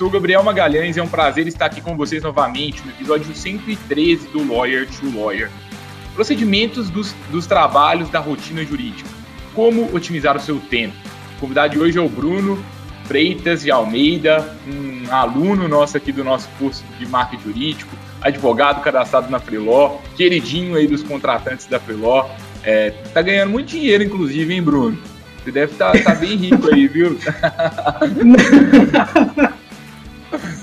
sou Gabriel Magalhães é um prazer estar aqui com vocês novamente no episódio 113 do Lawyer to Lawyer. Procedimentos dos, dos trabalhos da rotina jurídica. Como otimizar o seu tempo. O convidado de hoje é o Bruno Freitas de Almeida, um aluno nosso aqui do nosso curso de marketing jurídico, advogado cadastrado na Freeló, queridinho aí dos contratantes da Freeló. É, tá ganhando muito dinheiro, inclusive, hein, Bruno? Você deve estar tá, tá bem rico aí, viu?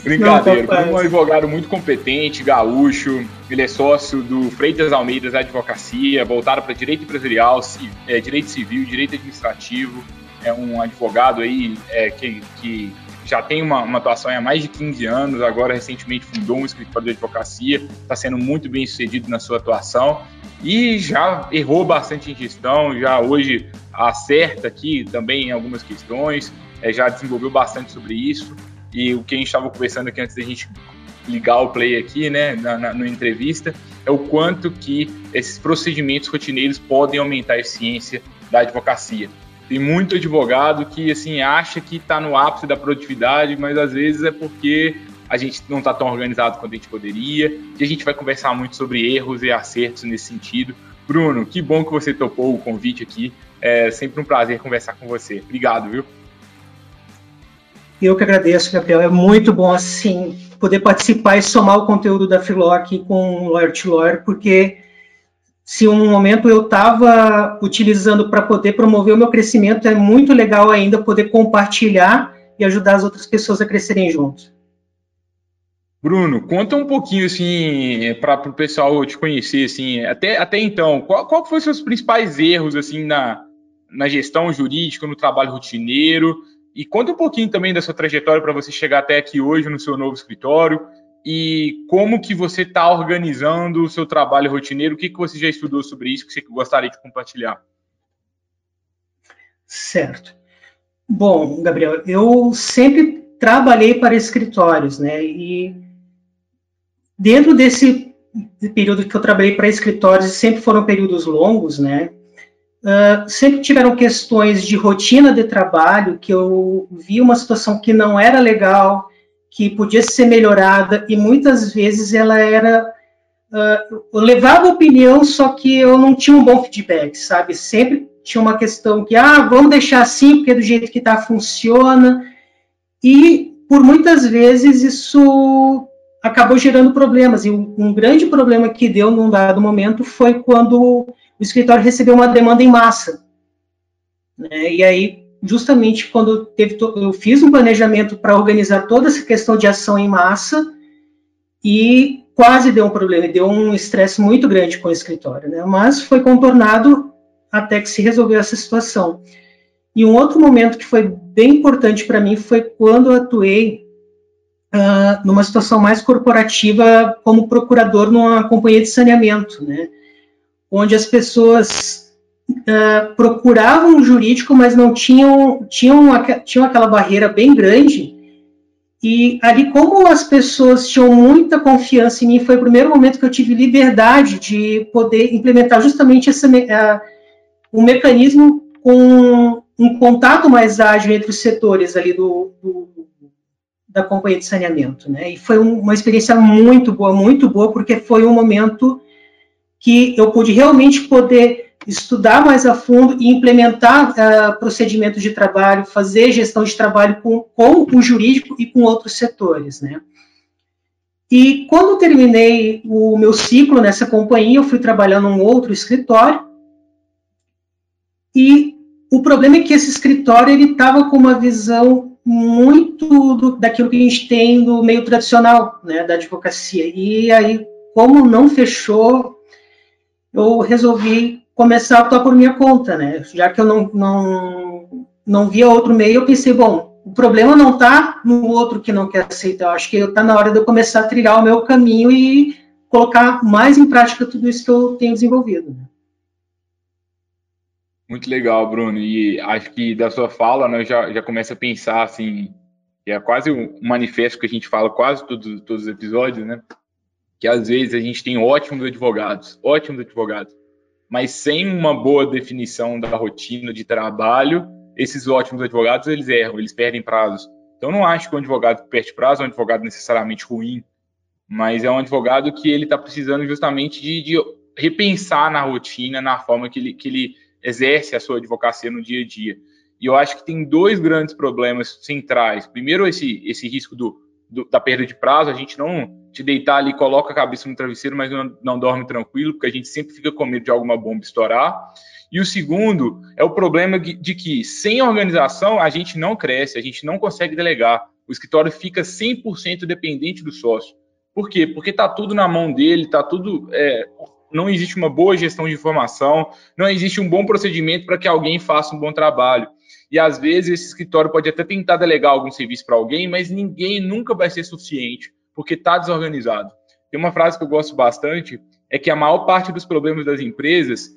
Brincadeira. É um advogado muito competente, gaúcho. Ele é sócio do Freitas Almeidas Advocacia, voltado para direito empresarial, é, direito civil, direito administrativo. É um advogado aí é, que, que já tem uma, uma, atuação há mais de 15 anos, agora recentemente fundou um escritório de advocacia, está sendo muito bem sucedido na sua atuação e já errou bastante em gestão, já hoje acerta aqui também em algumas questões, é, já desenvolveu bastante sobre isso. E o que a gente estava conversando aqui antes da gente ligar o play aqui, né, na, na, na, entrevista, é o quanto que esses procedimentos rotineiros podem aumentar a eficiência da advocacia. Tem muito advogado que assim acha que está no ápice da produtividade, mas às vezes é porque a gente não está tão organizado quanto a gente poderia. E a gente vai conversar muito sobre erros e acertos nesse sentido. Bruno, que bom que você topou o convite aqui. É sempre um prazer conversar com você. Obrigado, viu? Eu que agradeço, Gabriel. É muito bom, assim, poder participar e somar o conteúdo da Filó aqui com o Lawyer to Lawyer, porque se um momento eu estava utilizando para poder promover o meu crescimento, é muito legal ainda poder compartilhar e ajudar as outras pessoas a crescerem juntos. Bruno, conta um pouquinho assim para o pessoal te conhecer assim, até, até então, qual, qual foram os seus principais erros assim na, na gestão jurídica, no trabalho rotineiro? E conta um pouquinho também da sua trajetória para você chegar até aqui hoje no seu novo escritório e como que você está organizando o seu trabalho rotineiro, o que, que você já estudou sobre isso que você gostaria de compartilhar? Certo. Bom, Gabriel, eu sempre trabalhei para escritórios, né? E dentro desse período que eu trabalhei para escritórios, sempre foram períodos longos, né? Uh, sempre tiveram questões de rotina de trabalho que eu vi uma situação que não era legal, que podia ser melhorada e muitas vezes ela era uh, eu levava opinião, só que eu não tinha um bom feedback, sabe? Sempre tinha uma questão que ah, vamos deixar assim porque do jeito que está funciona e por muitas vezes isso acabou gerando problemas e um, um grande problema que deu num dado momento foi quando o escritório recebeu uma demanda em massa. Né? E aí, justamente quando teve, eu fiz um planejamento para organizar toda essa questão de ação em massa e quase deu um problema, deu um estresse muito grande com o escritório, né? Mas foi contornado até que se resolveu essa situação. E um outro momento que foi bem importante para mim foi quando eu atuei uh, numa situação mais corporativa como procurador numa companhia de saneamento, né? onde as pessoas uh, procuravam um jurídico, mas não tinham, tinham, tinham aquela barreira bem grande. E ali, como as pessoas tinham muita confiança em mim, foi o primeiro momento que eu tive liberdade de poder implementar justamente esse, uh, um mecanismo com um contato mais ágil entre os setores ali do, do da companhia de saneamento, né? E foi um, uma experiência muito boa, muito boa, porque foi um momento que eu pude realmente poder estudar mais a fundo e implementar uh, procedimentos de trabalho, fazer gestão de trabalho com, com o jurídico e com outros setores, né? E quando terminei o meu ciclo nessa companhia, eu fui trabalhar num outro escritório. E o problema é que esse escritório ele estava com uma visão muito do, daquilo que a gente tem no meio tradicional, né, da advocacia. E aí, como não fechou, eu resolvi começar a atuar por minha conta, né? Já que eu não, não, não via outro meio, eu pensei, bom, o problema não está no outro que não quer aceitar, eu acho que está na hora de eu começar a trilhar o meu caminho e colocar mais em prática tudo isso que eu tenho desenvolvido. Né? Muito legal, Bruno. E acho que da sua fala, né, eu já, já começo a pensar assim, é quase um manifesto que a gente fala quase todos, todos os episódios, né? Que às vezes a gente tem ótimos advogados, ótimos advogados, mas sem uma boa definição da rotina de trabalho, esses ótimos advogados eles erram, eles perdem prazos. Então não acho que um advogado que perde prazo é um advogado necessariamente ruim, mas é um advogado que ele está precisando justamente de, de, repensar na rotina, na forma que ele, que ele exerce a sua advocacia no dia a dia. E eu acho que tem dois grandes problemas centrais. Primeiro, esse, esse risco do, do, da perda de prazo, a gente não te deitar ali, coloca a cabeça no travesseiro, mas não, não dorme tranquilo, porque a gente sempre fica com medo de alguma bomba estourar. E o segundo é o problema de que, sem organização, a gente não cresce, a gente não consegue delegar. O escritório fica 100% dependente do sócio. Por quê? Porque está tudo na mão dele, está tudo é, não existe uma boa gestão de informação, não existe um bom procedimento para que alguém faça um bom trabalho. E às vezes esse escritório pode até tentar delegar algum serviço para alguém, mas ninguém nunca vai ser suficiente, porque está desorganizado. Tem uma frase que eu gosto bastante, é que a maior parte dos problemas das empresas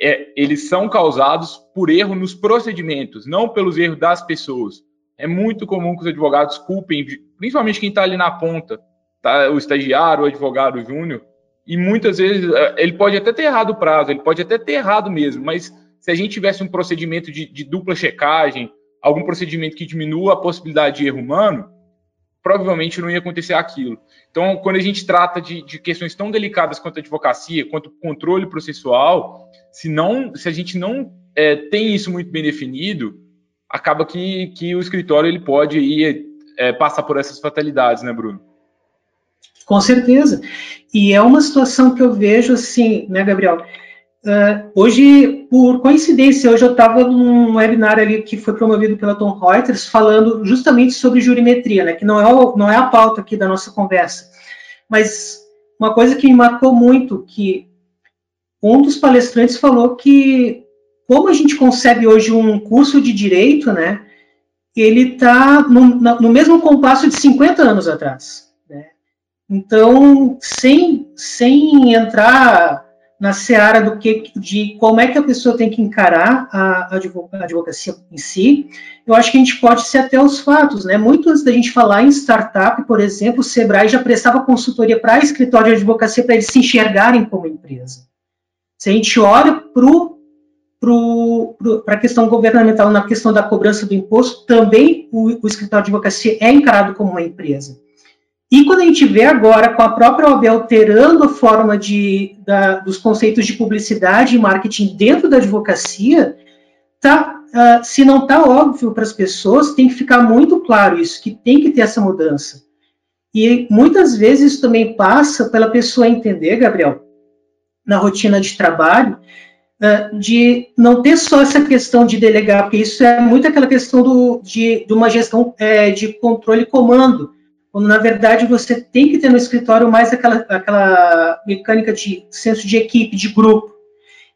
é, eles são causados por erro nos procedimentos, não pelos erros das pessoas. É muito comum que os advogados culpem, principalmente quem está ali na ponta, tá? o estagiário, o advogado júnior, e muitas vezes é, ele pode até ter errado o prazo, ele pode até ter errado mesmo, mas se a gente tivesse um procedimento de, de dupla checagem, algum procedimento que diminua a possibilidade de erro humano, provavelmente não ia acontecer aquilo. Então, quando a gente trata de, de, questões tão delicadas quanto a advocacia, quanto controle processual, se, não, se a gente não é, tem isso muito bem definido, acaba que, que o escritório ele pode ir, é, passar por essas fatalidades, né, Bruno? Com certeza. E é uma situação que eu vejo assim, né, Gabriel? Uh, hoje, por coincidência, hoje eu estava num webinar ali que foi promovido pela Tom Reuters falando justamente sobre jurimetria, né, que não é, o, não é a pauta aqui da nossa conversa. Mas uma coisa que me marcou muito, que um dos palestrantes falou que como a gente concebe hoje um curso de direito, né, ele está no, no mesmo compasso de 50 anos atrás. Então, sem, sem entrar na seara do que, de como é que a pessoa tem que encarar a, a advocacia em si, eu acho que a gente pode ser até os fatos, né? Muito antes da gente falar em startup, por exemplo, o Sebrae já prestava consultoria para escritório de advocacia para eles se enxergarem como empresa. Se a gente olha para a questão governamental, na questão da cobrança do imposto, também o, o escritório de advocacia é encarado como uma empresa. E quando a gente vê agora com a própria OAB alterando a forma de, da, dos conceitos de publicidade e marketing dentro da advocacia, tá, uh, se não está óbvio para as pessoas, tem que ficar muito claro isso, que tem que ter essa mudança. E muitas vezes isso também passa pela pessoa entender, Gabriel, na rotina de trabalho, uh, de não ter só essa questão de delegar, porque isso é muito aquela questão do, de, de uma gestão é, de controle e comando quando na verdade você tem que ter no escritório mais aquela, aquela mecânica de senso de equipe, de grupo,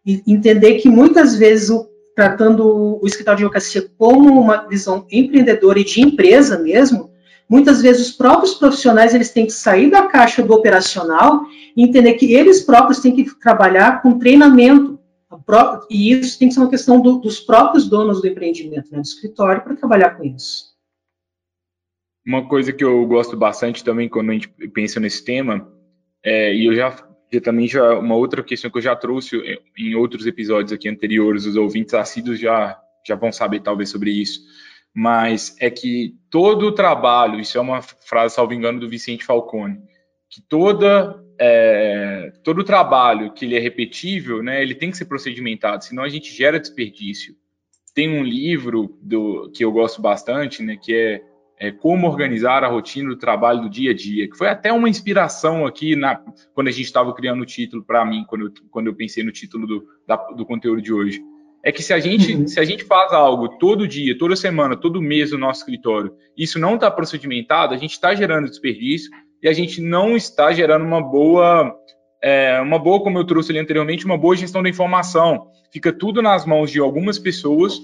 e entender que muitas vezes o, tratando o escritório de advocacia como uma visão empreendedora e de empresa mesmo, muitas vezes os próprios profissionais eles têm que sair da caixa do operacional e entender que eles próprios têm que trabalhar com treinamento e isso tem que ser uma questão do, dos próprios donos do empreendimento, né, do escritório, para trabalhar com isso. Uma coisa que eu gosto bastante também quando a gente pensa nesse tema, é, e eu já, já também já uma outra questão que eu já trouxe em outros episódios aqui anteriores, os ouvintes assíduos já já vão saber talvez sobre isso, mas é que todo o trabalho, isso é uma frase, salvo engano, do Vicente Falcone, que toda é, todo o trabalho que ele é repetível, né, ele tem que ser procedimentado, senão a gente gera desperdício. Tem um livro do, que eu gosto bastante, né, que é é, como organizar a rotina do trabalho do dia a dia, que foi até uma inspiração aqui na, quando a gente estava criando o título para mim, quando eu, quando eu pensei no título do, da, do conteúdo de hoje. É que se a gente uhum. se a gente faz algo todo dia, toda semana, todo mês no nosso escritório, isso não está procedimentado, a gente está gerando desperdício e a gente não está gerando uma boa é, uma boa, como eu trouxe ali anteriormente, uma boa gestão da informação. Fica tudo nas mãos de algumas pessoas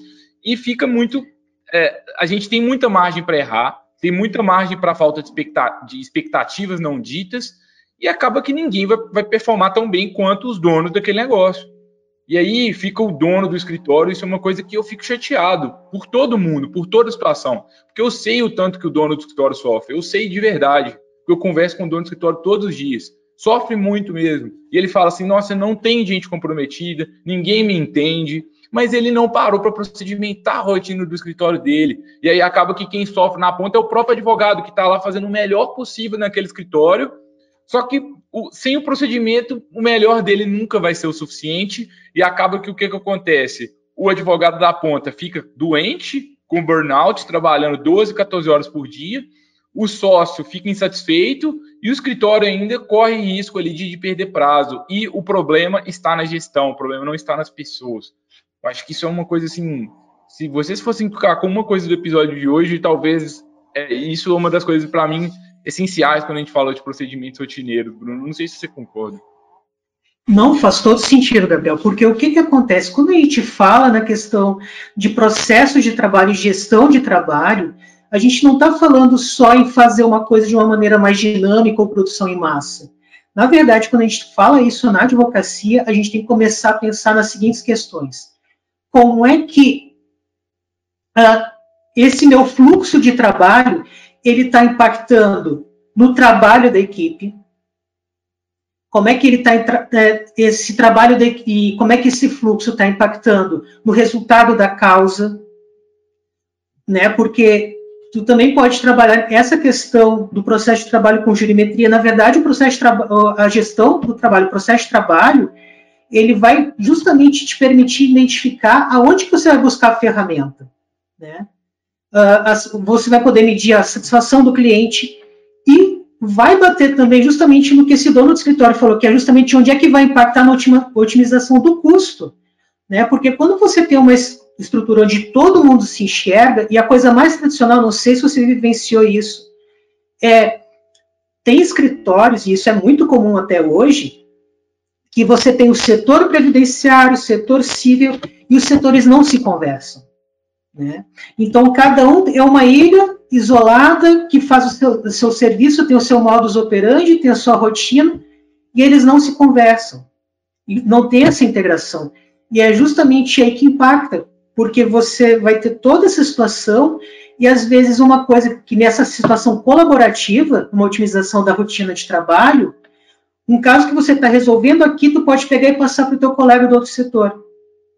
e fica muito é, a gente tem muita margem para errar, tem muita margem para falta de, expectativas não ditas, e acaba que ninguém vai, vai performar tão bem quanto os donos daquele negócio. E aí fica o dono do escritório, isso é uma coisa que eu fico chateado por todo mundo, por toda a situação. Porque eu sei o tanto que o dono do escritório sofre, eu sei de verdade. Eu converso com o dono do escritório todos os dias. Sofre muito mesmo. E ele fala assim: nossa, não tem gente comprometida, ninguém me entende. Mas ele não parou para procedimentar a rotina do escritório dele. E aí acaba que quem sofre na ponta é o próprio advogado, que está lá fazendo o melhor possível naquele escritório. Só que o, sem o procedimento, o melhor dele nunca vai ser o suficiente e acaba que o que, que acontece? O advogado da ponta fica doente, com burnout, trabalhando 12, 14 horas por dia, o sócio fica insatisfeito e o escritório ainda corre risco ali de, de perder prazo. E o problema está na gestão, o problema não está nas pessoas. Eu acho que isso é uma coisa assim. Se vocês fossem ficar com uma coisa do episódio de hoje, talvez é, isso é uma das coisas para mim essenciais quando a gente fala de procedimentos rotineiros, Bruno. Não sei se você concorda. Não faz todo sentido, Gabriel, porque o que, que acontece? Quando a gente fala na questão de processo de trabalho e gestão de trabalho, a gente não está falando só em fazer uma coisa de uma maneira mais dinâmica ou produção em massa. Na verdade, quando a gente fala isso na advocacia, a gente tem que começar a pensar nas seguintes questões. Como é que uh, esse meu fluxo de trabalho ele está impactando no trabalho da equipe, como é que ele está é, esse trabalho de, como é que esse fluxo está impactando no resultado da causa, né? Porque tu também pode trabalhar essa questão do processo de trabalho com jurimetria. Na verdade, o processo a gestão do trabalho, o processo de trabalho, ele vai justamente te permitir identificar aonde que você vai buscar a ferramenta, né? Uh, você vai poder medir a satisfação do cliente e vai bater também justamente no que esse dono do escritório falou, que é justamente onde é que vai impactar na otimização do custo. Né? Porque quando você tem uma estrutura onde todo mundo se enxerga, e a coisa mais tradicional, não sei se você vivenciou isso, é tem escritórios, e isso é muito comum até hoje, que você tem o setor previdenciário, o setor civil, e os setores não se conversam. Né? Então, cada um é uma ilha isolada que faz o seu, o seu serviço, tem o seu modus operandi, tem a sua rotina, e eles não se conversam. E não tem essa integração. E é justamente aí que impacta, porque você vai ter toda essa situação e às vezes uma coisa que nessa situação colaborativa, uma otimização da rotina de trabalho, um caso que você está resolvendo aqui, tu pode pegar e passar para o teu colega do outro setor.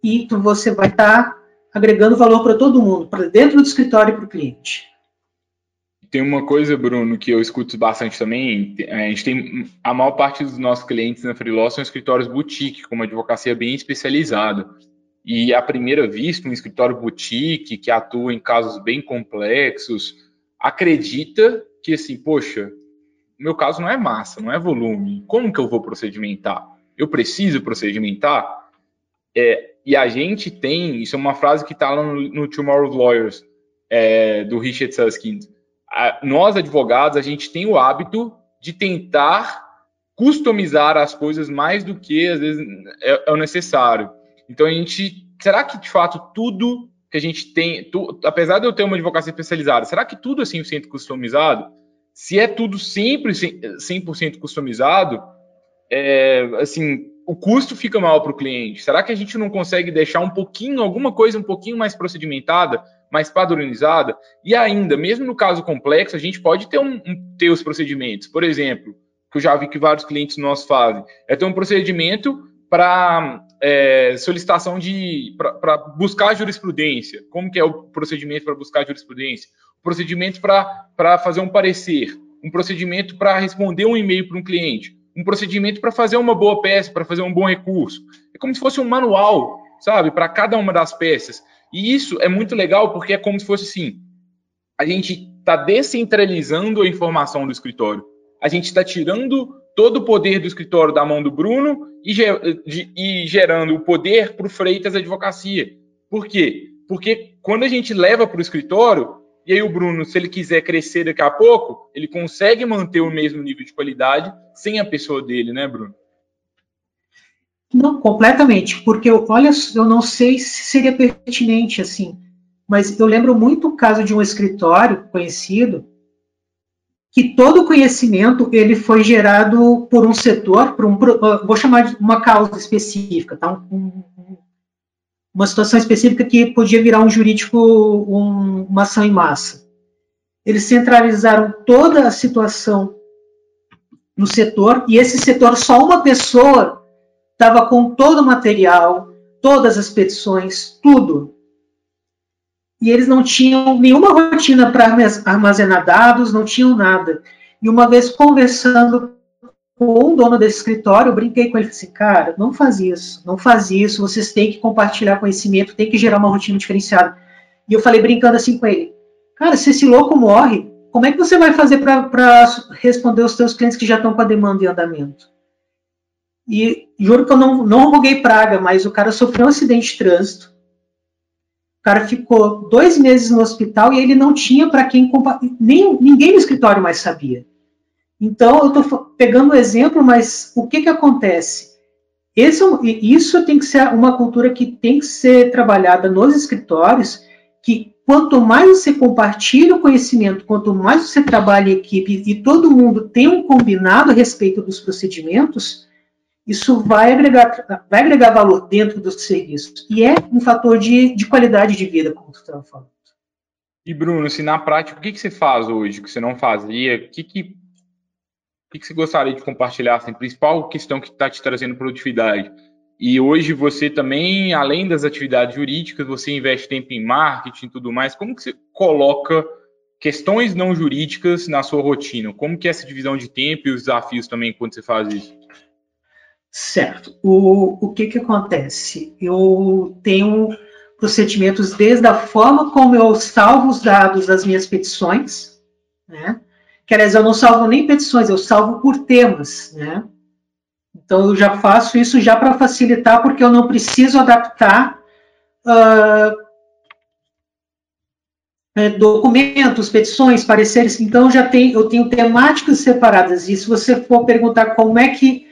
E tu, você vai estar tá agregando valor para todo mundo, para dentro do escritório e para o cliente. Tem uma coisa, Bruno, que eu escuto bastante também. A gente tem a maior parte dos nossos clientes na Freeló são escritórios boutique, com uma advocacia bem especializada. E à primeira vista, um escritório boutique que atua em casos bem complexos, acredita que assim, poxa, meu caso não é massa, não é volume. Como que eu vou procedimentar? Eu preciso procedimentar? É, e a gente tem, isso é uma frase que está lá no, no Tomorrow's Lawyers, é, do Richard Susskind a, nós advogados, a gente tem o hábito de tentar customizar as coisas mais do que às vezes é, é o necessário. Então a gente, será que de fato tudo que a gente tem, tu, apesar de eu ter uma advocacia especializada, será que tudo é 100% customizado? Se é tudo sempre 100% customizado, é, assim, o custo fica mal para o cliente. Será que a gente não consegue deixar um pouquinho, alguma coisa um pouquinho mais procedimentada? mais padronizada. E ainda, mesmo no caso complexo, a gente pode ter, um, um, ter os procedimentos. Por exemplo, que eu já vi que vários clientes nossos fazem, é ter um procedimento para é, solicitação de para buscar jurisprudência. Como que é o procedimento para buscar jurisprudência? O procedimento para fazer um parecer, um procedimento para responder um e-mail para um cliente, um procedimento para fazer uma boa peça, para fazer um bom recurso. É como se fosse um manual, sabe, para cada uma das peças. E isso é muito legal porque é como se fosse assim: a gente está descentralizando a informação do escritório. A gente está tirando todo o poder do escritório da mão do Bruno e, e gerando o poder para o Freitas Advocacia. Por quê? Porque quando a gente leva para o escritório, e aí o Bruno, se ele quiser crescer daqui a pouco, ele consegue manter o mesmo nível de qualidade sem a pessoa dele, né, Bruno? Não, completamente, porque eu, olha, eu não sei se seria pertinente assim, mas eu lembro muito o caso de um escritório conhecido que todo conhecimento ele foi gerado por um setor, por um, vou chamar de uma causa específica, tá? Um, uma situação específica que podia virar um jurídico, um, uma ação em massa. Eles centralizaram toda a situação no setor e esse setor só uma pessoa estava com todo o material, todas as petições, tudo. E eles não tinham nenhuma rotina para armazenar dados, não tinham nada. E uma vez conversando com o dono desse escritório, eu brinquei com ele assim, cara, não faz isso, não faz isso, vocês têm que compartilhar conhecimento, tem que gerar uma rotina diferenciada. E eu falei brincando assim com ele, cara, se esse louco morre, como é que você vai fazer para responder os seus clientes que já estão com a demanda em andamento? E juro que eu não, não roguei praga, mas o cara sofreu um acidente de trânsito. O cara ficou dois meses no hospital e ele não tinha para quem nem ninguém no escritório mais sabia. Então eu estou pegando o exemplo, mas o que que acontece? Esse, é isso tem que ser uma cultura que tem que ser trabalhada nos escritórios, que quanto mais você compartilha o conhecimento, quanto mais você trabalha em equipe e todo mundo tem um combinado a respeito dos procedimentos, isso vai agregar, vai agregar valor dentro do serviço. E é um fator de, de qualidade de vida, como tu estava falando. E Bruno, se na prática, o que, que você faz hoje que você não fazia? O que, que, o que, você gostaria de compartilhar? Assim, principal questão que está te trazendo produtividade. E hoje você também, além das atividades jurídicas, você investe tempo em marketing e tudo mais. Como que você coloca questões não jurídicas na sua rotina? Como que é essa divisão de tempo e os desafios também quando você faz isso? Certo. O, o que, que acontece? Eu tenho procedimentos desde a forma como eu salvo os dados das minhas petições, né? Que, aliás, eu não salvo nem petições, eu salvo por temas, né? Então, eu já faço isso já para facilitar, porque eu não preciso adaptar uh, documentos, petições, pareceres. Então, já tem, eu tenho temáticas separadas. E se você for perguntar como é que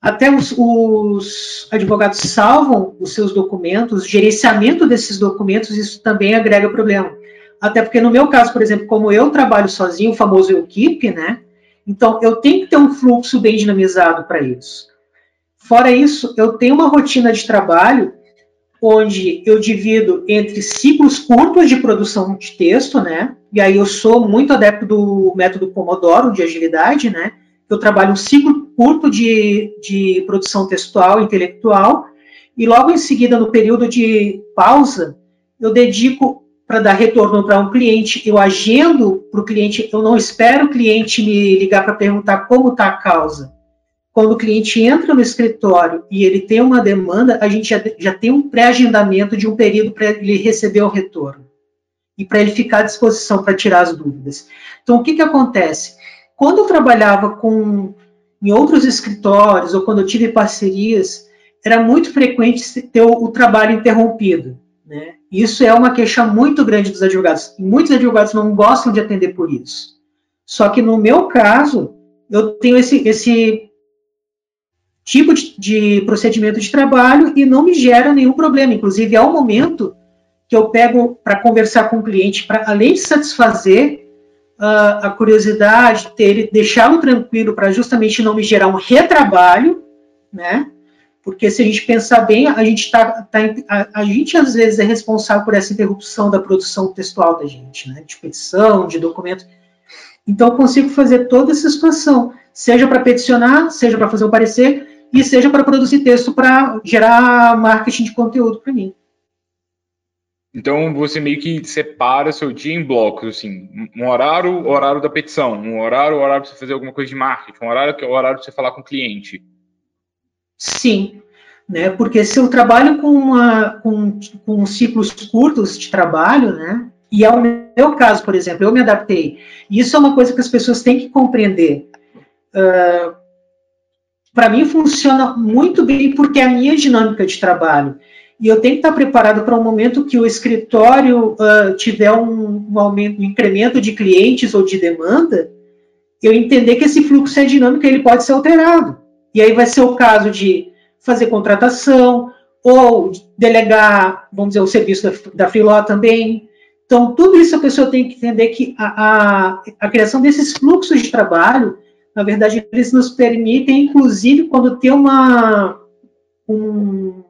até os, os, advogados salvam os seus documentos, gerenciamento desses documentos, isso também agrega problema. Até porque no meu caso, por exemplo, como eu trabalho sozinho, o famoso equipe, né? Então eu tenho que ter um fluxo bem dinamizado para isso. Fora isso, eu tenho uma rotina de trabalho onde eu divido entre ciclos curtos de produção de texto, né? E aí eu sou muito adepto do método Pomodoro de agilidade, né? eu trabalho um ciclo curto de, de produção textual intelectual, e logo em seguida, no período de pausa, eu dedico para dar retorno para um cliente, eu agendo para o cliente, eu não espero o cliente me ligar para perguntar como está a causa. Quando o cliente entra no escritório e ele tem uma demanda, a gente já, já tem um pré-agendamento de um período para ele receber o retorno e para ele ficar à disposição para tirar as dúvidas. Então, o que, que acontece? Quando eu trabalhava com em outros escritórios ou quando eu tive parcerias, era muito frequente ter o, o trabalho interrompido. Né? Isso é uma queixa muito grande dos advogados. Muitos advogados não gostam de atender por isso. Só que no meu caso, eu tenho esse, esse tipo de, de procedimento de trabalho e não me gera nenhum problema. Inclusive, é o momento que eu pego para conversar com o cliente, para além de satisfazer uh, a curiosidade, ter, deixá-lo tranquilo para justamente não me gerar um retrabalho, né? Porque se a gente pensar bem, a gente tá, tá a, a, gente às vezes é responsável por essa interrupção da produção textual da gente, né? De petição, de documento. Então eu consigo fazer toda essa situação, seja para peticionar, seja para fazer um parecer e seja para produzir texto para gerar marketing de conteúdo para mim. Então você meio que separa seu dia em blocos, assim, um horário, horário da petição, um horário, horário para você fazer alguma coisa de marketing, um horário que é o horário para você falar com o cliente. Sim, né? Porque se eu trabalho com, uma, com, com ciclos curtos de trabalho, né? E é o meu caso, por exemplo, eu me adaptei. Isso é uma coisa que as pessoas têm que compreender. Uh, para mim funciona muito bem porque é a minha dinâmica de trabalho e eu tenho que estar preparado para um momento que o escritório uh, tiver um, um, aumento, um incremento de clientes ou de demanda, eu entender que esse fluxo é dinâmico e ele pode ser alterado. E aí vai ser o caso de fazer contratação ou delegar, vamos dizer, o serviço da, da Freeló também, Então, tudo isso a pessoa tem que entender que a, a, a criação desses fluxos de trabalho, na verdade, eles nos permitem, inclusive, quando tem uma, um,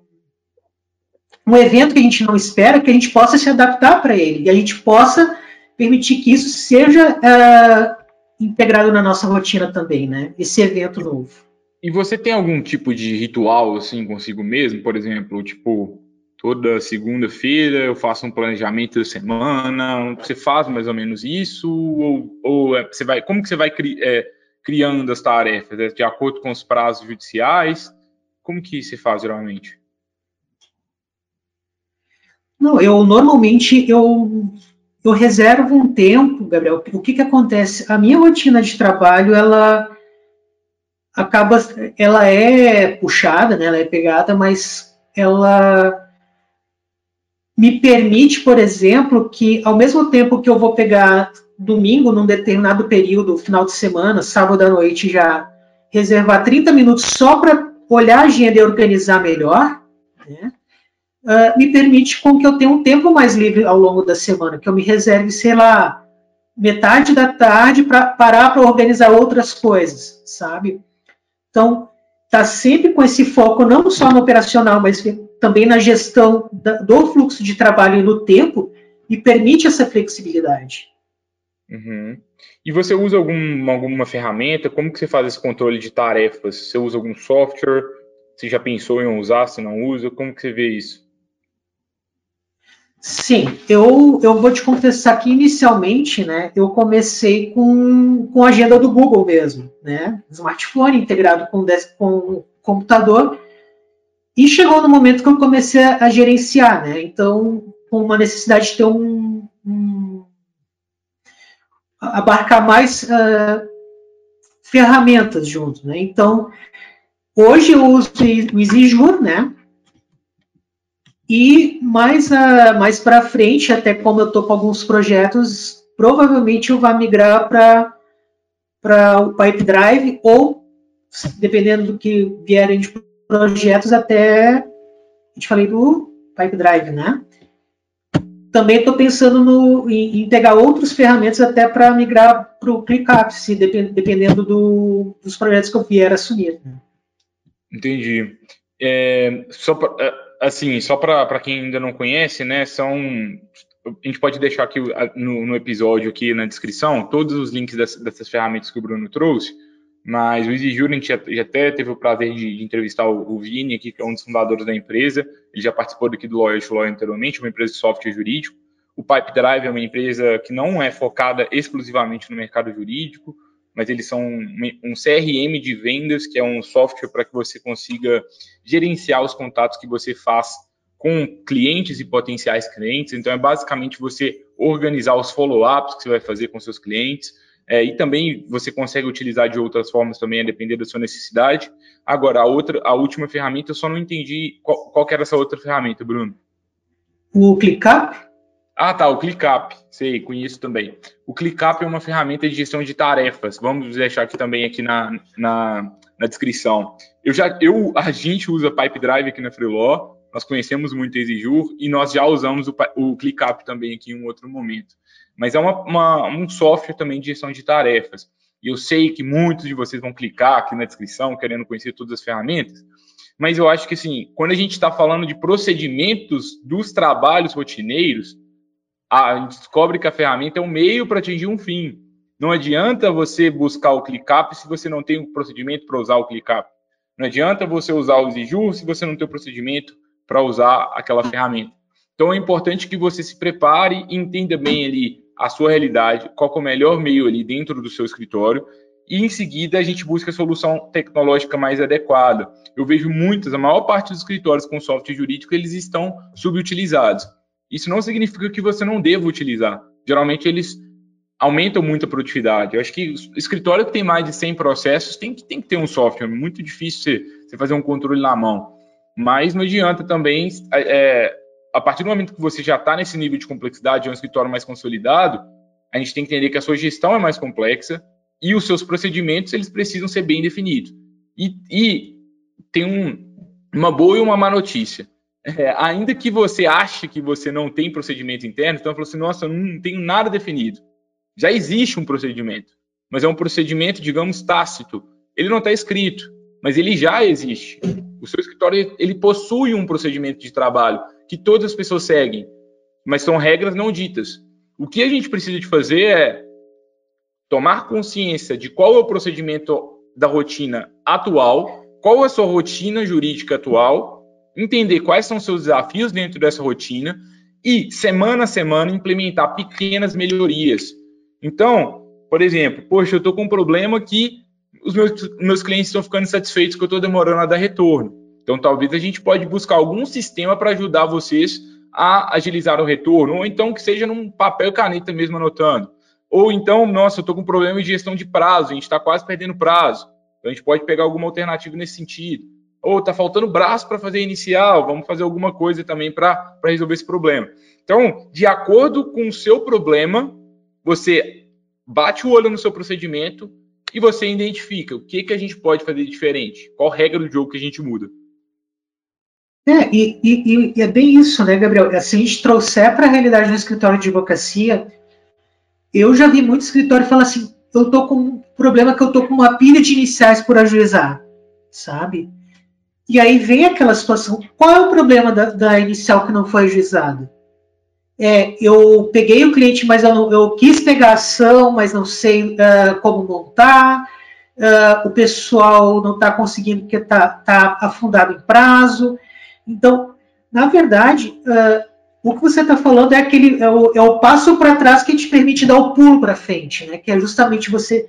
um evento que a gente não espera, que a gente possa se adaptar para ele, e a gente possa permitir que isso seja uh, integrado na nossa rotina também, né? Esse evento novo. E você tem algum tipo de ritual assim consigo mesmo, por exemplo, tipo toda segunda-feira eu faço um planejamento da semana, você faz mais ou menos isso ou, ou é, você vai, como que você vai cri, é, criando as tarefas, é, de acordo com os prazos judiciais? Como que se faz geralmente? Não, eu normalmente eu eu reservo um tempo, Gabriel. O que que acontece? A minha rotina de trabalho ela acaba, ela é puxada, né? Ela é pegada, mas ela me permite, por exemplo, que ao mesmo tempo que eu vou pegar domingo, num determinado período, final de semana, sábado à noite, já reservar 30 minutos só para olhar a agenda e organizar melhor, né? uh, me permite com que eu tenha um tempo mais livre ao longo da semana, que eu me reserve, sei lá, metade da tarde para parar para organizar outras coisas, sabe? Então, tá sempre com esse foco não só no operacional, mas também na gestão do fluxo de trabalho e no tempo, e permite essa flexibilidade. Uhum. E você usa algum, alguma ferramenta? Como que você faz esse controle de tarefas? Você usa algum software? Você já pensou em usar, se não usa? Como que você vê isso? Sim, eu, eu vou te confessar que inicialmente, né, eu comecei com, com a agenda do Google mesmo, né, smartphone integrado com, com computador, e chegou no momento que eu comecei a gerenciar, né, então, com uma necessidade de ter um, um abarcar mais uh, ferramentas junto, né, então, hoje eu uso o EasyJur, né, e mais, uh, mais para frente, até como eu estou com alguns projetos, provavelmente eu vou migrar para o Pipe Drive ou, dependendo do que vierem de projetos, até. A gente falei do Pipe Drive, né? Também estou pensando no, em, em, pegar outras ferramentas até para migrar para o ClickUp, se dependendo do, dos projetos que eu vier assumir. Entendi. É, só pra, é, assim, só para quem ainda não conhece, né, são a gente pode deixar aqui no, no, episódio aqui na descrição todos os links dessas, dessas ferramentas que o Bruno trouxe, mas o EasyJury, a gente já, até teve o prazer de, de entrevistar o, o, Vini aqui, que é um dos fundadores da empresa, ele já participou aqui do to Lawyer anteriormente, uma empresa de software jurídico, o Pipe Drive é uma empresa que não é focada exclusivamente no mercado jurídico, mas eles são um CRM de vendas, que é um software para que você consiga gerenciar os contatos que você faz com clientes e potenciais clientes. Então, é basicamente você organizar os follow-ups que você vai fazer com seus clientes. É, e também você consegue utilizar de outras formas também, a depender da sua necessidade. Agora, a outra, a última ferramenta, eu só não entendi qual, qual era essa outra ferramenta, Bruno. O ClickUp? Ah, tá, o ClickUp, sei, conheço também. O ClickUp é uma ferramenta de gestão de tarefas. Vamos deixar aqui também aqui na, na, na descrição. Eu já, eu, a gente usa Pipe Drive aqui na Freeló, nós conhecemos muito Exijur e nós já usamos o, o ClickUp também aqui em um outro momento. Mas é uma, uma, um software também de gestão de tarefas. E eu sei que muitos de vocês vão clicar aqui na descrição querendo conhecer todas as ferramentas, mas eu acho que assim, quando a gente está falando de procedimentos dos trabalhos rotineiros, a gente descobre que a ferramenta é um meio para atingir um fim. Não adianta você buscar o ClickUp se você não tem um procedimento para usar o ClickUp. Não adianta você usar o Ziju se você não tem o um procedimento para usar aquela ferramenta. Então é importante que você se prepare e entenda bem ali a sua realidade, qual é o melhor meio ali dentro do seu escritório e em seguida a gente busca a solução tecnológica mais adequada. Eu vejo muitas, a maior parte dos escritórios com software jurídico, eles estão subutilizados. Isso não significa que você não deva utilizar. Geralmente eles aumentam muito a produtividade. Eu acho que escritório que tem mais de 100 processos tem que, tem que ter um software. É muito difícil você, fazer um controle na mão. Mas não adianta também, é, a partir do momento que você já está nesse nível de complexidade, é um escritório mais consolidado, a gente tem que entender que a sua gestão é mais complexa e os seus procedimentos eles precisam ser bem definidos. E, e tem um, uma boa e uma má notícia é, ainda que você ache que você não tem procedimento interno, então falou assim, nossa, eu não tenho nada definido. Já existe um procedimento, mas é um procedimento, digamos, tácito. Ele não está escrito, mas ele já existe. O seu escritório ele possui um procedimento de trabalho que todas as pessoas seguem, mas são regras não ditas. O que a gente precisa de fazer é tomar consciência de qual é o procedimento da rotina atual, qual é a sua rotina jurídica atual, entender quais são seus desafios dentro dessa rotina e, semana a semana, implementar pequenas melhorias. Então, por exemplo, poxa, eu estou com um problema que os meus, meus clientes estão ficando insatisfeitos que eu estou demorando a dar retorno. Então, talvez a gente pode buscar algum sistema para ajudar vocês a agilizar o retorno, ou então que seja num papel e caneta mesmo anotando. Ou então, nossa, eu estou com um problema de gestão de prazo, a gente está quase perdendo prazo. Então, a gente pode pegar alguma alternativa nesse sentido. Ou está faltando braço para fazer inicial, vamos fazer alguma coisa também para resolver esse problema. Então, de acordo com o seu problema, você bate o olho no seu procedimento e você identifica o que, que a gente pode fazer diferente, qual regra do jogo que a gente muda. É, e, e, e é bem isso, né, Gabriel? Se a gente trouxer para a realidade do escritório de advocacia, eu já vi muito escritório falar assim, eu tô com um problema que eu tô com uma pilha de iniciais por ajuizar, sabe? E aí vem aquela situação, qual é o problema da, da inicial que não foi ajuizada? É, eu peguei o cliente, mas eu, eu quis pegar a ação, mas não sei uh, como montar, uh, o pessoal não está conseguindo porque está tá afundado em prazo. Então, na verdade, uh, o que você está falando é aquele é o, é o passo para trás que te permite dar o pulo para frente, né? Que é justamente você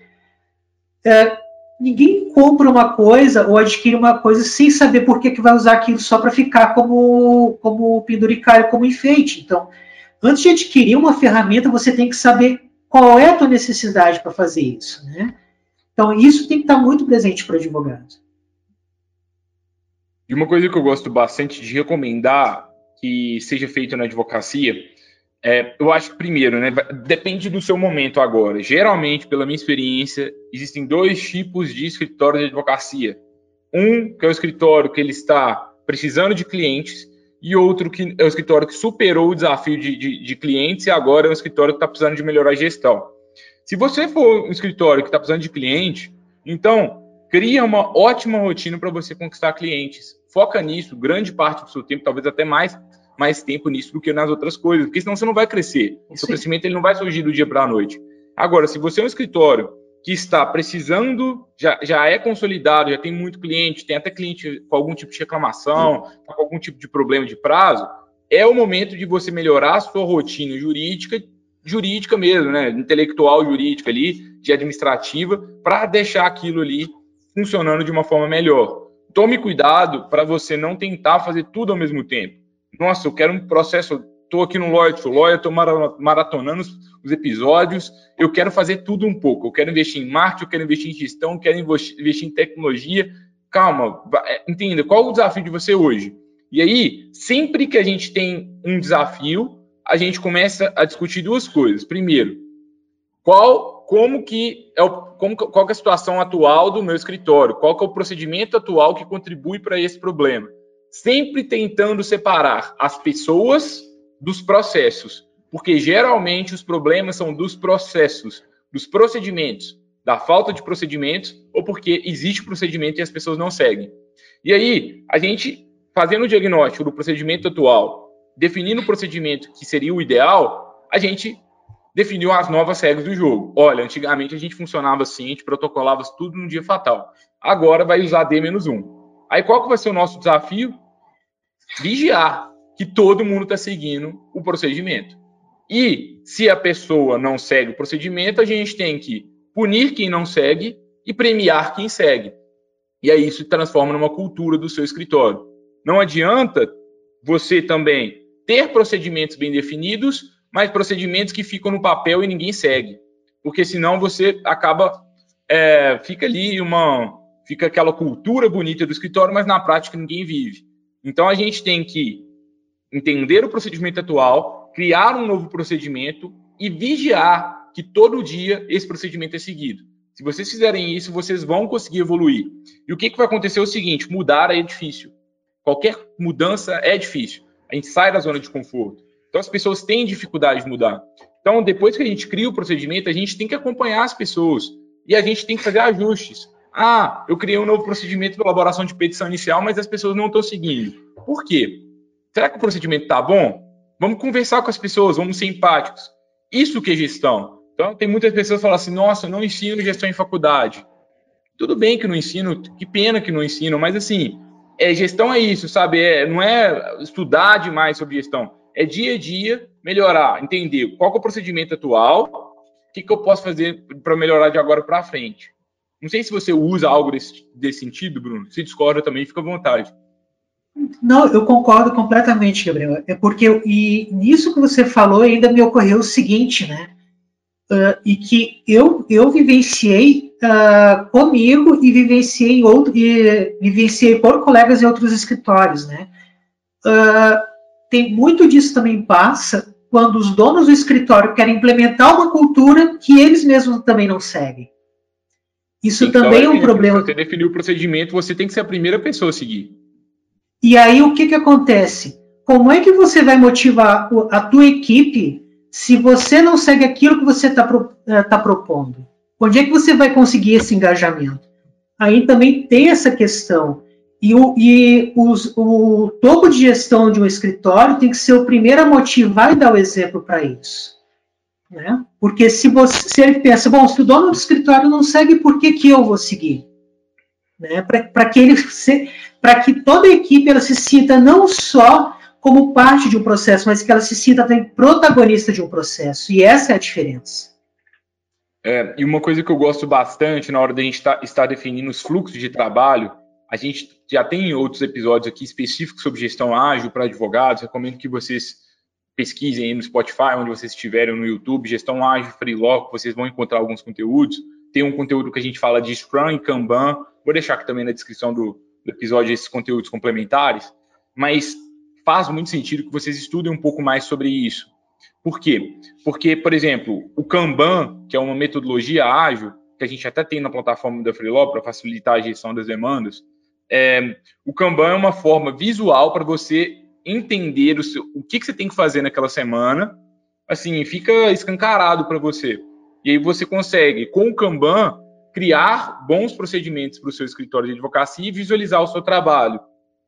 ninguém compra uma coisa ou adquire uma coisa sem saber por que, que vai usar aquilo só para ficar como como penduricário, como enfeite. Então, antes de adquirir uma ferramenta, você tem que saber qual é a tua necessidade para fazer isso, né? Então, isso tem que estar muito presente para o advogado. E uma coisa que eu gosto bastante de recomendar que seja feito na advocacia, é, eu acho que primeiro, né, depende do seu momento agora. Geralmente, pela minha experiência, existem dois tipos de escritório de advocacia. Um que é o escritório que ele está precisando de clientes e outro que é o escritório que superou o desafio de, de, de clientes e agora é um escritório que está precisando de melhorar a gestão. Se você for um escritório que está precisando de cliente, então cria uma ótima rotina para você conquistar clientes. Foca nisso, grande parte do seu tempo, talvez até mais, mais tempo nisso do que nas outras coisas, porque senão você não vai crescer. O seu crescimento ele não vai surgir do dia para a noite. Agora, se você é um escritório que está precisando, já, já é consolidado, já tem muito cliente, tem até cliente com algum tipo de reclamação, tá com algum tipo de problema de prazo, é o momento de você melhorar a sua rotina jurídica, jurídica mesmo, né? Intelectual jurídica ali, de administrativa, para deixar aquilo ali funcionando de uma forma melhor. Tome cuidado para você não tentar fazer tudo ao mesmo tempo. Nossa, eu quero um processo, estou aqui no Lawyer to Lawyer, estou maratonando os episódios, eu quero fazer tudo um pouco. Eu quero investir em marketing, eu quero investir em gestão, eu quero investir em tecnologia. Calma, é, entenda, qual o desafio de você hoje? E aí, sempre que a gente tem um desafio, a gente começa a discutir duas coisas. Primeiro, qual, como que é o como, qual é a situação atual do meu escritório, qual é o procedimento atual que contribui para esse problema. Sempre tentando separar as pessoas dos processos, porque geralmente os problemas são dos processos, dos procedimentos, da falta de procedimentos ou porque existe procedimento e as pessoas não seguem. E aí, a gente fazendo o diagnóstico do procedimento atual, definindo o procedimento que seria o ideal, a gente definiu as novas regras do jogo. Olha, antigamente a gente funcionava assim, a gente protocolava tudo num dia fatal. Agora vai usar D-1. Aí qual que vai ser o nosso desafio? Vigiar que todo mundo está seguindo o procedimento. E se a pessoa não segue o procedimento, a gente tem que punir quem não segue e premiar quem segue. E aí isso transforma numa cultura do seu escritório. Não adianta você também ter procedimentos bem definidos, mas procedimentos que ficam no papel e ninguém segue. Porque senão você acaba. É, fica ali uma. Fica aquela cultura bonita do escritório, mas na prática ninguém vive. Então a gente tem que entender o procedimento atual, criar um novo procedimento e vigiar que todo dia esse procedimento é seguido. Se vocês fizerem isso, vocês vão conseguir evoluir. E o que, que vai acontecer é o seguinte: mudar é difícil. Qualquer mudança é difícil. A gente sai da zona de conforto. Então as pessoas têm dificuldade de mudar. Então, depois que a gente cria o procedimento, a gente tem que acompanhar as pessoas e a gente tem que fazer ajustes. Ah, eu criei um novo procedimento de elaboração de petição inicial, mas as pessoas não estão seguindo. Por quê? Será que o procedimento está bom? Vamos conversar com as pessoas, vamos ser empáticos. Isso que é gestão. Então, tem muitas pessoas que falam assim: nossa, eu não ensino gestão em faculdade. Tudo bem que não ensino, que pena que não ensino, mas assim, é, gestão é isso, sabe? É, não é estudar demais sobre gestão é dia a dia melhorar, entender qual é o procedimento atual, o que, que eu posso fazer para melhorar de agora para frente. Não sei se você usa algo desse, desse sentido, Bruno. Se discorda também, fica à vontade. Não, eu concordo completamente, Gabriel. É porque e nisso que você falou ainda me ocorreu o seguinte, né? Uh, e que eu, eu vivenciei uh, comigo e vivenciei outro, e vivenciei por colegas em outros escritórios, né? Uh, tem muito disso também passa quando os donos do escritório querem implementar uma cultura que eles mesmos também não seguem. Isso então, também é um problema. Você definiu o procedimento, você tem que ser a primeira pessoa a seguir. E aí o que, que acontece? Como é que você vai motivar a tua equipe se você não segue aquilo que você está eh, tá propondo? Onde é que você vai conseguir esse engajamento? Aí também tem essa questão. E, o, e os, o topo de gestão de um escritório tem que ser o primeiro a motivar e dar o exemplo para isso. Né? Porque se, você, se ele pensa, bom, se o dono do escritório não segue, por que, que eu vou seguir? Né? Para que, ele que toda a equipe ela se sinta não só como parte de um processo, mas que ela se sinta também protagonista de um processo. E essa é a diferença. É, e uma coisa que eu gosto bastante na hora de a gente tá, estar definindo os fluxos de trabalho a gente já tem outros episódios aqui específicos sobre gestão ágil para advogados. Recomendo que vocês pesquisem no Spotify, onde vocês estiverem, no YouTube, gestão ágil, freelock, vocês vão encontrar alguns conteúdos. Tem um conteúdo que a gente fala de Scrum e Kanban. Vou deixar aqui também na descrição do, do episódio esses conteúdos complementares. Mas faz muito sentido que vocês estudem um pouco mais sobre isso. Por quê? Porque, por exemplo, o Kanban, que é uma metodologia ágil, que a gente até tem na plataforma da Freelog para facilitar a gestão das demandas, é, o Kanban é uma forma visual para você entender o, seu, o que, que você tem que fazer naquela semana. Assim, fica escancarado para você. E aí você consegue, com o Kanban, criar bons procedimentos para o seu escritório de advocacia e visualizar o seu trabalho.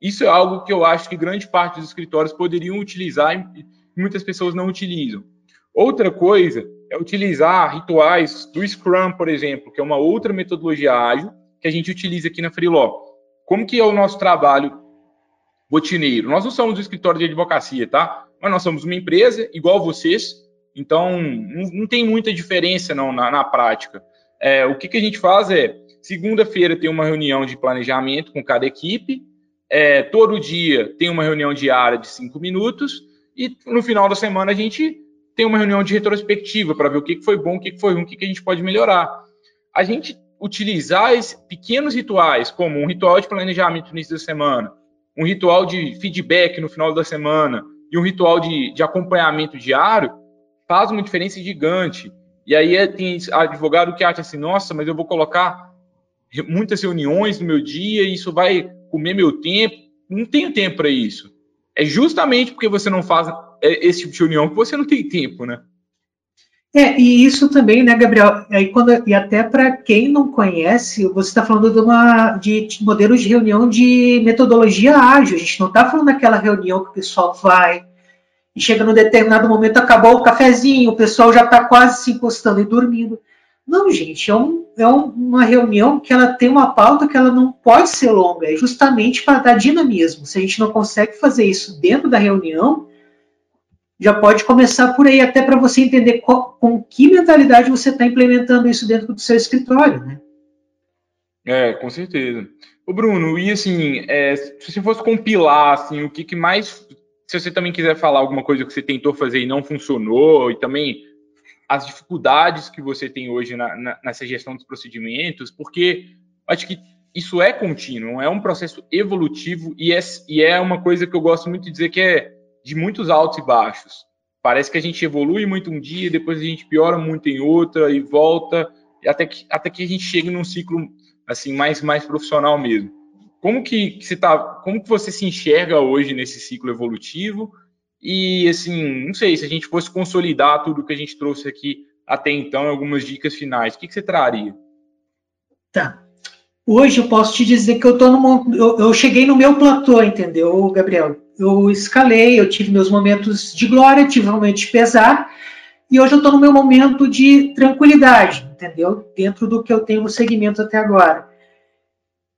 Isso é algo que eu acho que grande parte dos escritórios poderiam utilizar e muitas pessoas não utilizam. Outra coisa é utilizar rituais do Scrum, por exemplo, que é uma outra metodologia ágil que a gente utiliza aqui na Freeló. Como que é o nosso trabalho rotineiro? Nós não somos um escritório de advocacia, tá? Mas nós somos uma empresa igual vocês, então não, não tem muita diferença não na, na prática. É, o que, que a gente faz é, segunda-feira tem uma reunião de planejamento com cada equipe, é, todo dia tem uma reunião diária de cinco minutos, e no final da semana a gente tem uma reunião de retrospectiva para ver o que, foi bom, o que, foi ruim, o que, a gente pode melhorar. A gente utilizar pequenos rituais, como um ritual de planejamento no início da semana, um ritual de feedback no final da semana e um ritual de, de acompanhamento diário, faz uma diferença gigante. E aí é, tem advogado que acha assim, nossa, mas eu vou colocar muitas reuniões no meu dia e isso vai comer meu tempo. Não tenho tempo para isso. É justamente porque você não faz é, esse tipo de reunião que você não tem tempo, né? É, e isso também, né, Gabriel? Aí quando, e até para quem não conhece, você está falando de, uma, de, de modelos de reunião de metodologia ágil. A gente não está falando daquela reunião que o pessoal vai e chega num determinado momento, acabou o cafezinho, o pessoal já está quase se encostando e dormindo. Não, gente, é, um, é uma reunião que ela tem uma pauta que ela não pode ser longa, é justamente para dar dinamismo. Se a gente não consegue fazer isso dentro da reunião, já pode começar por aí, até para você entender qual, com que mentalidade você está implementando isso dentro do seu escritório, né? É, com certeza. O Bruno, e assim, é, se você fosse compilar, assim, o que, que mais, se você também quiser falar alguma coisa que você tentou fazer e não funcionou, e também as dificuldades que você tem hoje na, na, nessa gestão dos procedimentos, porque acho que isso é contínuo, é um processo evolutivo e é, e é uma coisa que eu gosto muito de dizer que é de muitos altos e baixos. Parece que a gente evolui muito um dia, depois a gente piora muito em outra e volta, até que, até que a gente chegue num ciclo assim mais, mais profissional mesmo. como que, que você tá, como que você se enxerga hoje nesse ciclo evolutivo? E assim, não sei, se a gente fosse consolidar tudo que a gente trouxe aqui até então, algumas dicas finais, o que, que você traria? Tá. Hoje eu posso te dizer que eu tô no, eu, eu cheguei no meu platô, entendeu, Gabriel? Eu escalei, eu tive meus momentos de glória, tive momentos de pesar, e hoje eu estou no meu momento de tranquilidade, entendeu? Dentro do que eu tenho no segmento até agora.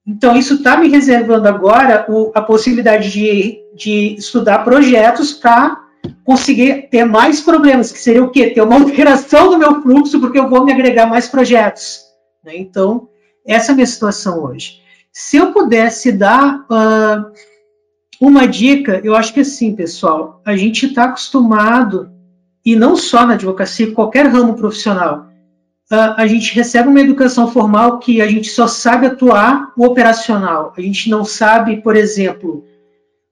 Então, isso está me reservando agora o, a possibilidade de, de estudar projetos para conseguir ter mais problemas, que seria o quê? Ter uma alteração do meu fluxo, porque eu vou me agregar mais projetos. Né? Então, essa é a minha situação hoje. Se eu pudesse dar uh, uma dica, eu acho que assim, pessoal, a gente está acostumado, e não só na advocacia, qualquer ramo profissional, uh, a gente recebe uma educação formal que a gente só sabe atuar o operacional. A gente não sabe, por exemplo,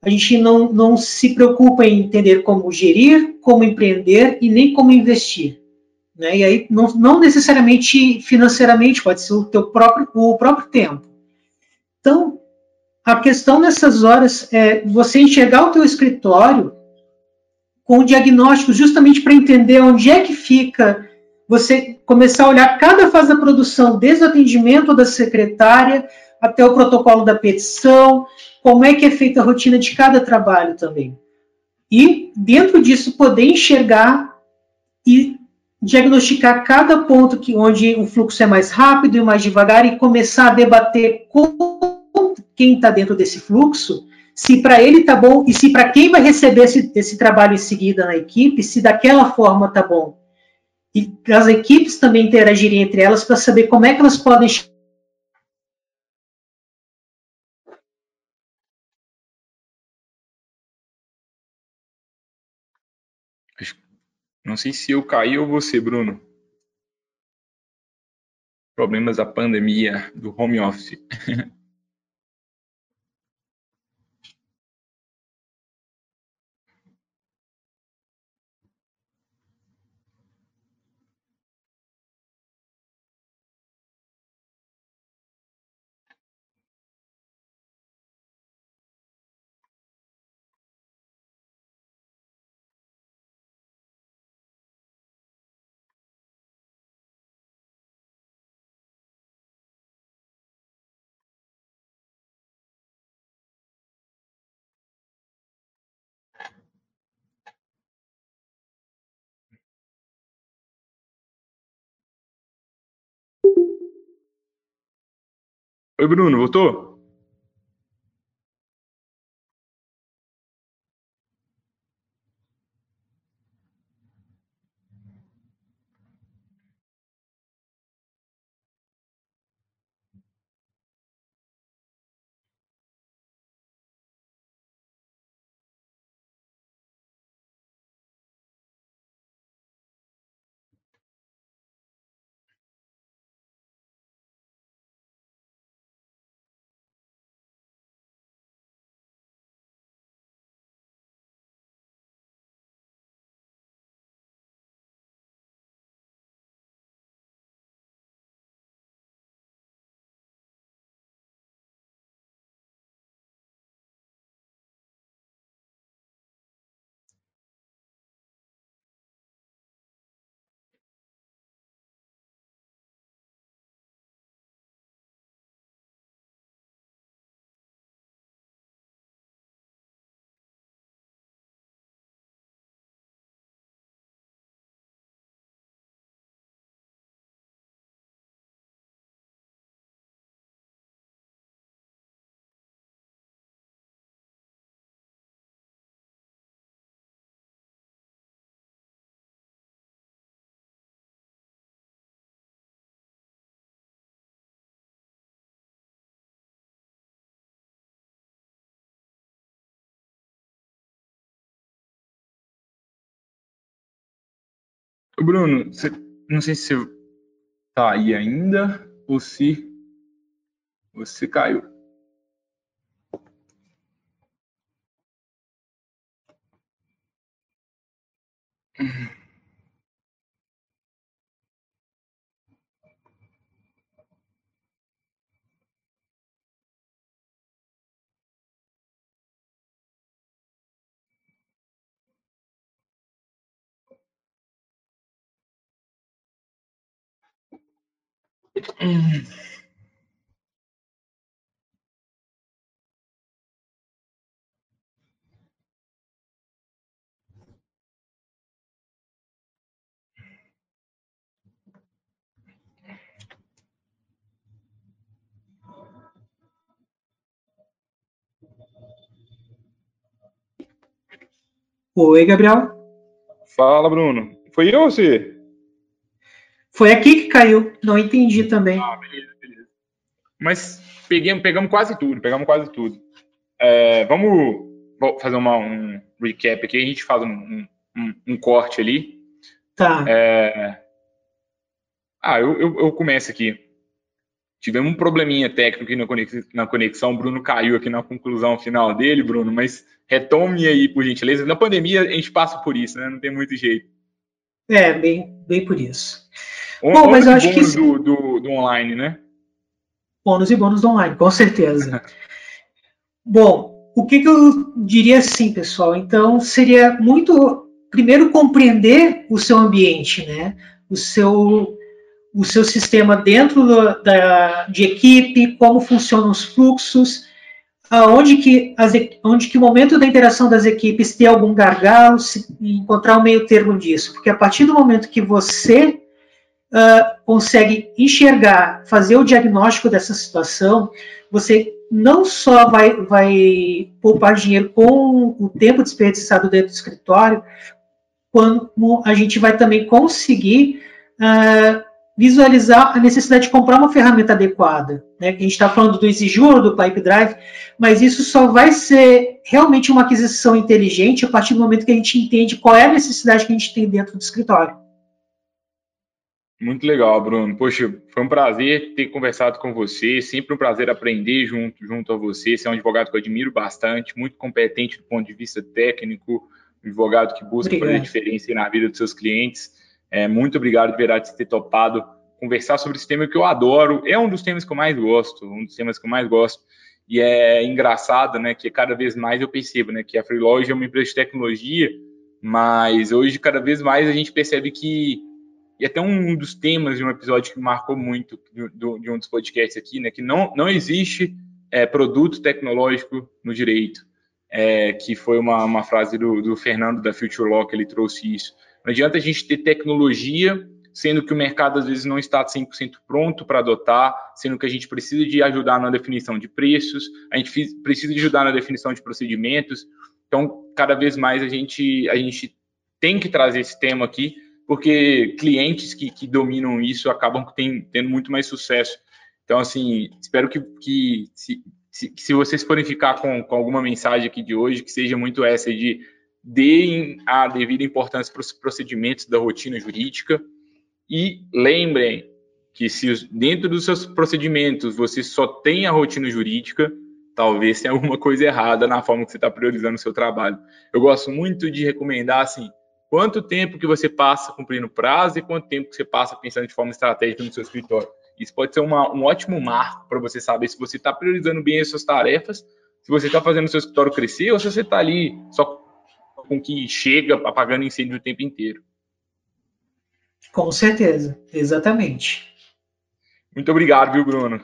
a gente não, não se preocupa em entender como gerir, como empreender e nem como investir. Né? E aí, não, não necessariamente financeiramente, pode ser o teu próprio, o próprio tempo. Então, a questão nessas horas é você enxergar o teu escritório com diagnóstico justamente para entender onde é que fica você começar a olhar cada fase da produção, desde o atendimento da secretária até o protocolo da petição, como é que é feita a rotina de cada trabalho também. E, dentro disso, poder enxergar e diagnosticar cada ponto que, onde o fluxo é mais rápido e mais devagar e começar a debater com quem está dentro desse fluxo, se para ele está bom e se para quem vai receber esse, esse trabalho em seguida na equipe, se daquela forma está bom e as equipes também interagirem entre elas para saber como é que elas podem Não sei se eu caí ou você, Bruno. Problemas da pandemia, do home office. Oi, Bruno, voltou? Bruno, não sei se você tá aí ainda ou se você caiu. Oi, Gabriel. Fala, Bruno. Foi eu ou você? Foi aqui que caiu. Não entendi também. Ah, beleza, beleza. Mas peguemos, pegamos quase tudo, pegamos quase tudo. É, vamos fazer uma, um recap aqui, a gente faz um, um, um corte ali. Tá. É... Ah, eu, eu, eu começo aqui. Tivemos um probleminha técnico aqui na conexão, na conexão. O Bruno caiu aqui na conclusão final dele, Bruno, mas retome aí, por gentileza. Na pandemia, a gente passa por isso, né? Não tem muito jeito. É, bem, bem por isso. O, Bom, mas eu acho que. Do, do, do online, né? Bônus e bônus do online, com certeza. Bom, o que, que eu diria assim, pessoal? Então, seria muito. Primeiro, compreender o seu ambiente, né? O seu o seu sistema dentro do, da, de equipe, como funcionam os fluxos, aonde que, as, onde que o momento da interação das equipes tem algum gargalo, se, encontrar um meio termo disso. Porque a partir do momento que você uh, consegue enxergar, fazer o diagnóstico dessa situação, você não só vai, vai poupar dinheiro com o tempo desperdiçado dentro do escritório, como a gente vai também conseguir uh, visualizar a necessidade de comprar uma ferramenta adequada. Né? A gente está falando do EasyJure, do Pipe Drive, mas isso só vai ser realmente uma aquisição inteligente a partir do momento que a gente entende qual é a necessidade que a gente tem dentro do escritório. Muito legal, Bruno. Poxa, foi um prazer ter conversado com você. Sempre um prazer aprender junto, junto a você. Você é um advogado que eu admiro bastante, muito competente do ponto de vista técnico, um advogado que busca Obrigado. fazer diferença na vida dos seus clientes. É, muito obrigado de verdade por ter topado conversar sobre esse tema que eu adoro. É um dos temas que eu mais gosto, um dos temas que eu mais gosto. E é engraçado, né, que cada vez mais eu percebo, né, que a Freelog é uma empresa de tecnologia, mas hoje cada vez mais a gente percebe que e até um dos temas de um episódio que marcou muito de, um dos podcasts aqui, né, que não não existe é, produto tecnológico no direito, é, que foi uma, uma frase do, do Fernando da Future Law que ele trouxe isso. Não adianta a gente ter tecnologia, sendo que o mercado às vezes não está 100% pronto para adotar, sendo que a gente precisa de ajudar na definição de preços, a gente precisa de ajudar na definição de procedimentos. Então, cada vez mais a gente, a gente tem que trazer esse tema aqui, porque clientes que, que dominam isso acabam tem, tendo muito mais sucesso. Então, assim, espero que, que se, se, se vocês forem ficar com, com alguma mensagem aqui de hoje, que seja muito essa de deem a devida importância para os procedimentos da rotina jurídica e lembrem que se dentro dos seus procedimentos você só tem a rotina jurídica, talvez tenha alguma coisa errada na forma que você está priorizando o seu trabalho. Eu gosto muito de recomendar assim, quanto tempo que você passa cumprindo prazo e quanto tempo que você passa pensando de forma estratégica no seu escritório. Isso pode ser uma, um ótimo marco para você saber se você está priorizando bem as suas tarefas, se você está fazendo o seu escritório crescer ou se você está ali só com que chega apagando incêndio o tempo inteiro. Com certeza, exatamente. Muito obrigado, viu, Bruno?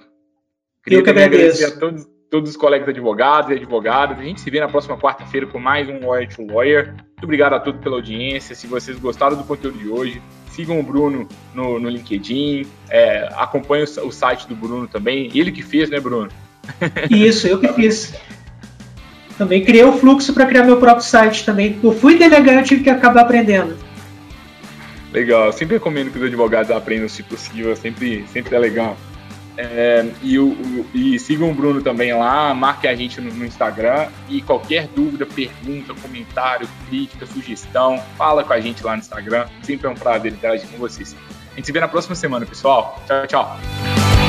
Queria Eu que agradeço. a todos, todos os colegas advogados e advogadas. A gente se vê na próxima quarta-feira com mais um Lawyer to Lawyer. Muito obrigado a todos pela audiência. Se vocês gostaram do conteúdo de hoje, sigam o Bruno no, no LinkedIn, é, acompanhem o, o, site do Bruno também. Ele que fez, né, Bruno? Isso, eu que fiz. Também criei o fluxo para criar meu próprio site também. Eu fui delegar, eu tive que acabar aprendendo. Legal, eu sempre recomendo que os advogados aprendam, se possível, sempre, sempre é legal. É, e, o, e sigam o Bruno também lá, marque a gente no, no, Instagram e qualquer dúvida, pergunta, comentário, crítica, sugestão, fala com a gente lá no Instagram. Sempre é um prazer interagir com vocês. A gente se vê na próxima semana, pessoal. Tchau, tchau.